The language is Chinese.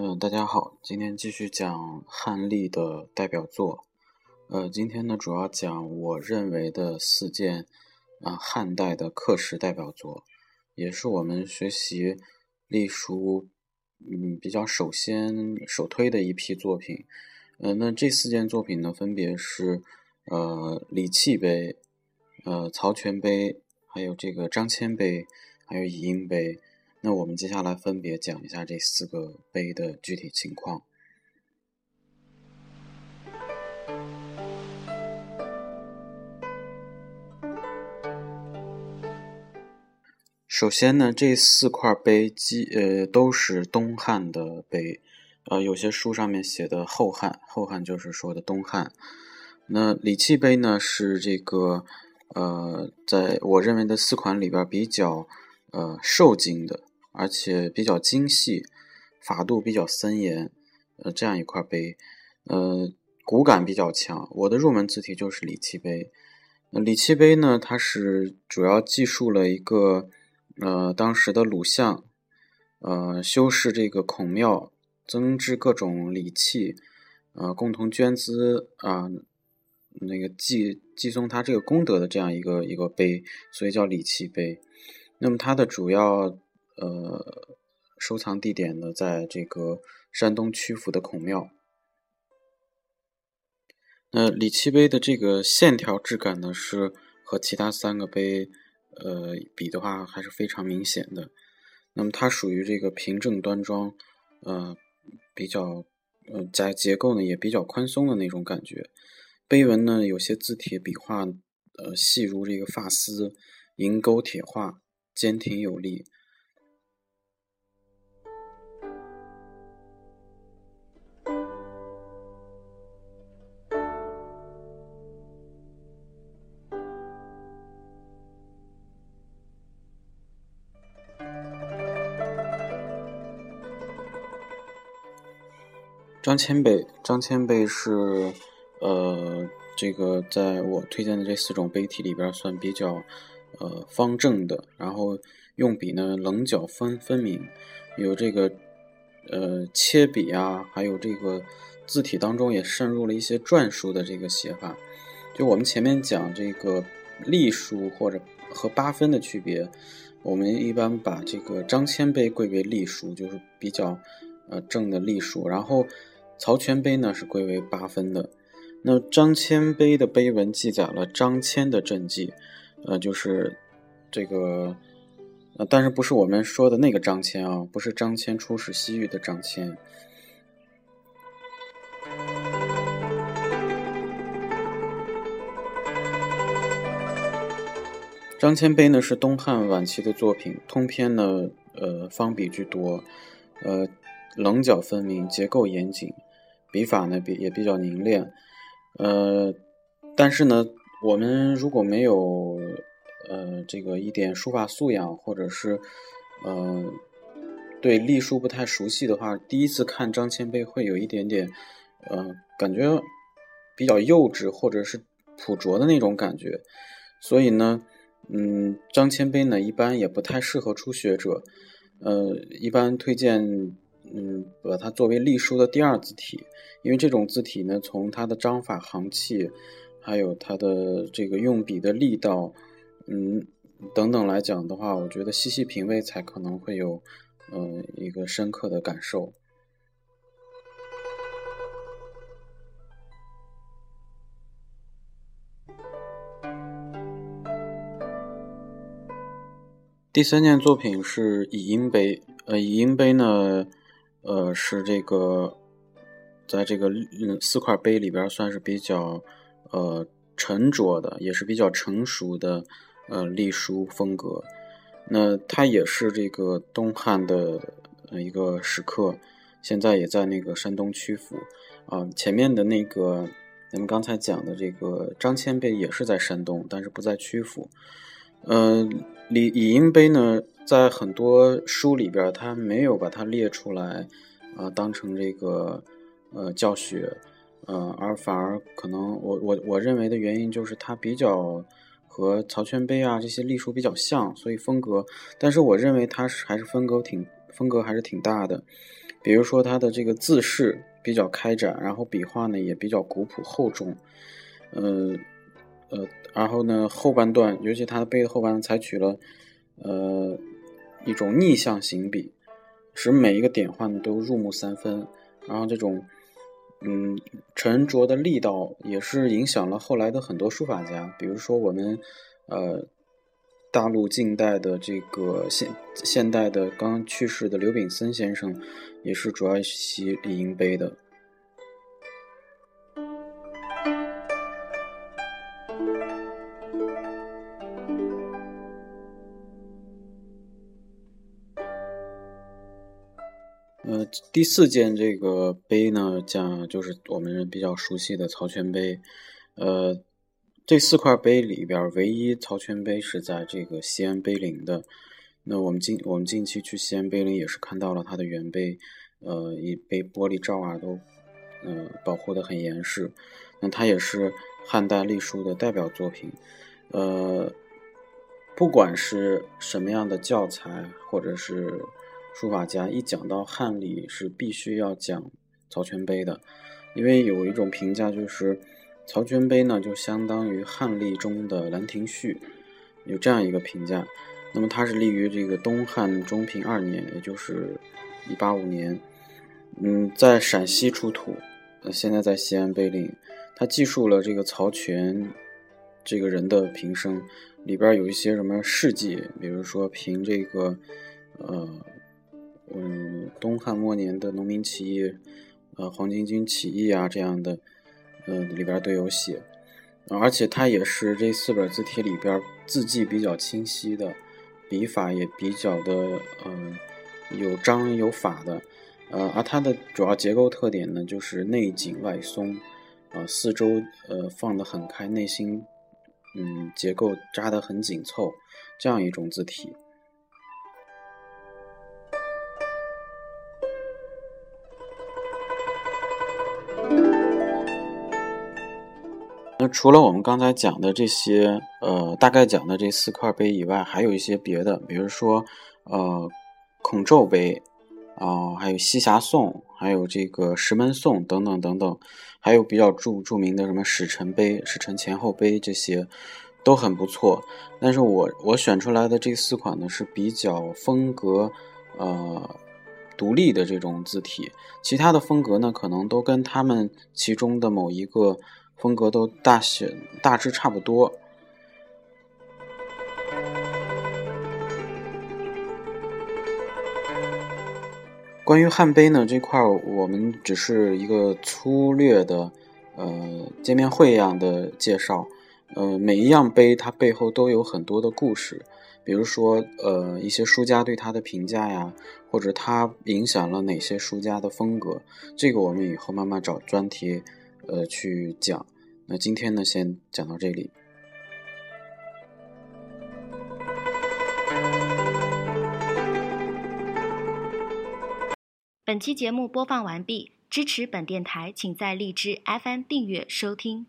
嗯，大家好，今天继续讲汉隶的代表作。呃，今天呢主要讲我认为的四件啊汉代的刻石代表作，也是我们学习隶书嗯比较首先首推的一批作品。呃，那这四件作品呢，分别是呃礼器碑、呃曹全碑，还有这个张骞碑，还有乙婴碑。那我们接下来分别讲一下这四个碑的具体情况。首先呢，这四块碑基呃都是东汉的碑，呃有些书上面写的后汉，后汉就是说的东汉。那礼器碑呢是这个呃在我认为的四款里边比较呃受精的。而且比较精细，法度比较森严，呃，这样一块碑，呃，骨感比较强。我的入门字体就是礼器碑。那礼器碑呢，它是主要记述了一个呃当时的鲁相，呃修饰这个孔庙，增置各种礼器，呃共同捐资啊，那个祭祭送他这个功德的这样一个一个碑，所以叫礼器碑。那么它的主要呃，收藏地点呢，在这个山东曲阜的孔庙。那李器碑的这个线条质感呢，是和其他三个碑呃比的话，还是非常明显的。那么它属于这个平正端庄，呃，比较呃在结构呢也比较宽松的那种感觉。碑文呢，有些字体笔画呃细如这个发丝，银钩铁画，坚挺有力。张骞碑，张骞碑是，呃，这个在我推荐的这四种碑体里边算比较，呃，方正的。然后用笔呢棱角分分明，有这个，呃，切笔啊，还有这个字体当中也渗入了一些篆书的这个写法。就我们前面讲这个隶书或者和八分的区别，我们一般把这个张骞碑归为隶书，就是比较，呃，正的隶书，然后。曹全碑呢是归为八分的，那张骞碑的碑文记载了张骞的政绩，呃，就是这个，呃，但是不是我们说的那个张骞啊，不是张骞出使西域的张骞。张骞碑呢是东汉晚期的作品，通篇呢，呃，方笔居多，呃，棱角分明，结构严谨。笔法呢比也比较凝练，呃，但是呢，我们如果没有呃这个一点书法素养，或者是呃对隶书不太熟悉的话，第一次看张骞碑会有一点点呃感觉比较幼稚，或者是朴拙的那种感觉。所以呢，嗯，张骞碑呢一般也不太适合初学者，呃，一般推荐。嗯，把它作为隶书的第二字体，因为这种字体呢，从它的章法、行气，还有它的这个用笔的力道，嗯，等等来讲的话，我觉得细细品味才可能会有，呃，一个深刻的感受。第三件作品是乙音碑，呃，乙音碑呢。呃，是这个，在这个四块碑里边算是比较呃沉着的，也是比较成熟的呃隶书风格。那它也是这个东汉的一个石刻，现在也在那个山东曲阜啊。前面的那个咱们刚才讲的这个张骞碑也是在山东，但是不在曲阜。呃，李乙英碑呢？在很多书里边，他没有把它列出来，呃，当成这个呃教学，呃，而反而可能我我我认为的原因就是它比较和曹全碑啊这些隶书比较像，所以风格，但是我认为它是还是风格挺风格还是挺大的，比如说它的这个字势比较开展，然后笔画呢也比较古朴厚重，呃呃，然后呢后半段，尤其它的碑的后半段采取了呃一种逆向行笔，使每一个点画都入木三分，然后这种嗯沉着的力道也是影响了后来的很多书法家，比如说我们呃。大陆近代的这个现现代的刚去世的刘秉森先生，也是主要习李英碑的。第四件这个碑呢，讲就是我们比较熟悉的曹全碑，呃。这四块碑里边，唯一曹全碑是在这个西安碑林的。那我们近我们近期去西安碑林，也是看到了它的原碑，呃，一被玻璃罩啊都，呃，保护的很严实。那它也是汉代隶书的代表作品。呃，不管是什么样的教材或者是书法家，一讲到汉隶，是必须要讲曹全碑的，因为有一种评价就是。曹全碑呢，就相当于汉隶中的《兰亭序》，有这样一个评价。那么它是立于这个东汉中平二年，也就是一八五年。嗯，在陕西出土，呃，现在在西安碑林。它记述了这个曹全这个人的平生，里边有一些什么事迹，比如说凭这个，呃，嗯，东汉末年的农民起义，呃，黄巾军起义啊这样的。嗯，里边都有写，而且它也是这四本字体里边字迹比较清晰的，笔法也比较的嗯有章有法的，呃，而它的主要结构特点呢，就是内紧外松，啊，四周呃放得很开，内心嗯结构扎得很紧凑，这样一种字体。那除了我们刚才讲的这些，呃，大概讲的这四块碑以外，还有一些别的，比如说，呃，孔宙碑，啊，还有西峡颂，还有这个石门颂等等等等，还有比较著著名的什么史臣碑、史臣前后碑，这些都很不错。但是我我选出来的这四款呢，是比较风格，呃，独立的这种字体，其他的风格呢，可能都跟他们其中的某一个。风格都大写大致差不多。关于汉碑呢这块儿，我们只是一个粗略的呃见面会一样的介绍。呃，每一样碑它背后都有很多的故事，比如说呃一些书家对它的评价呀，或者它影响了哪些书家的风格，这个我们以后慢慢找专题。呃，去讲。那今天呢，先讲到这里。本期节目播放完毕，支持本电台，请在荔枝 FM 订阅收听。